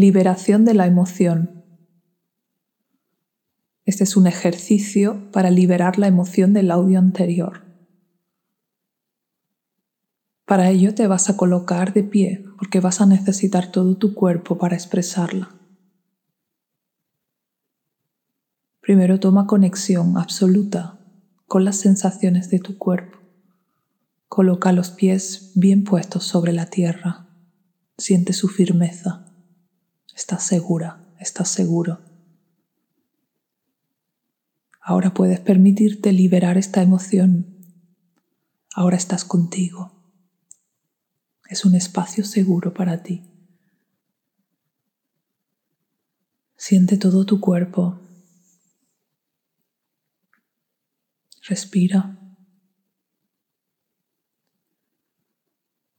Liberación de la emoción. Este es un ejercicio para liberar la emoción del audio anterior. Para ello te vas a colocar de pie porque vas a necesitar todo tu cuerpo para expresarla. Primero toma conexión absoluta con las sensaciones de tu cuerpo. Coloca los pies bien puestos sobre la tierra. Siente su firmeza. Estás segura, estás seguro. Ahora puedes permitirte liberar esta emoción. Ahora estás contigo. Es un espacio seguro para ti. Siente todo tu cuerpo. Respira.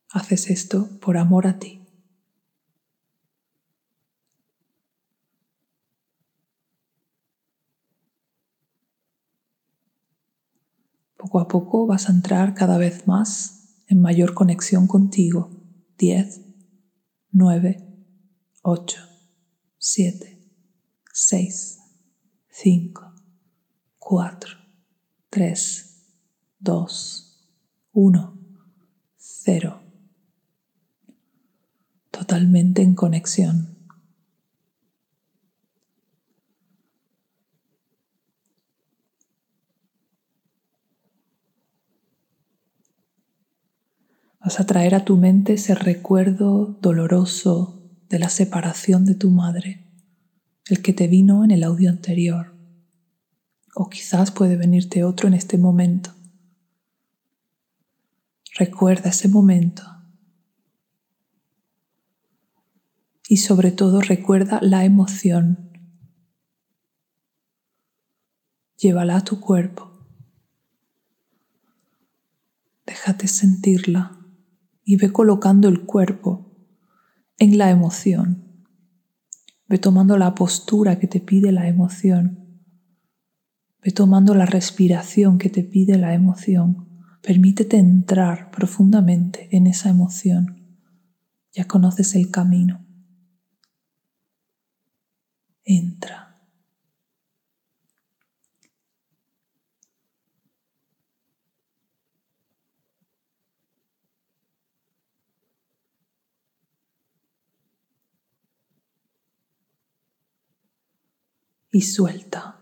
Haces esto por amor a ti. Poco a poco vas a entrar cada vez más en mayor conexión contigo. 10, 9, 8, 7, 6, 5, 4, 3, 2, 1, 0. Totalmente en conexión. Vas a traer a tu mente ese recuerdo doloroso de la separación de tu madre, el que te vino en el audio anterior. O quizás puede venirte otro en este momento. Recuerda ese momento. Y sobre todo recuerda la emoción. Llévala a tu cuerpo. Déjate sentirla y ve colocando el cuerpo en la emoción. Ve tomando la postura que te pide la emoción. Ve tomando la respiración que te pide la emoción. Permítete entrar profundamente en esa emoción. Ya conoces el camino. Entra. Y suelta.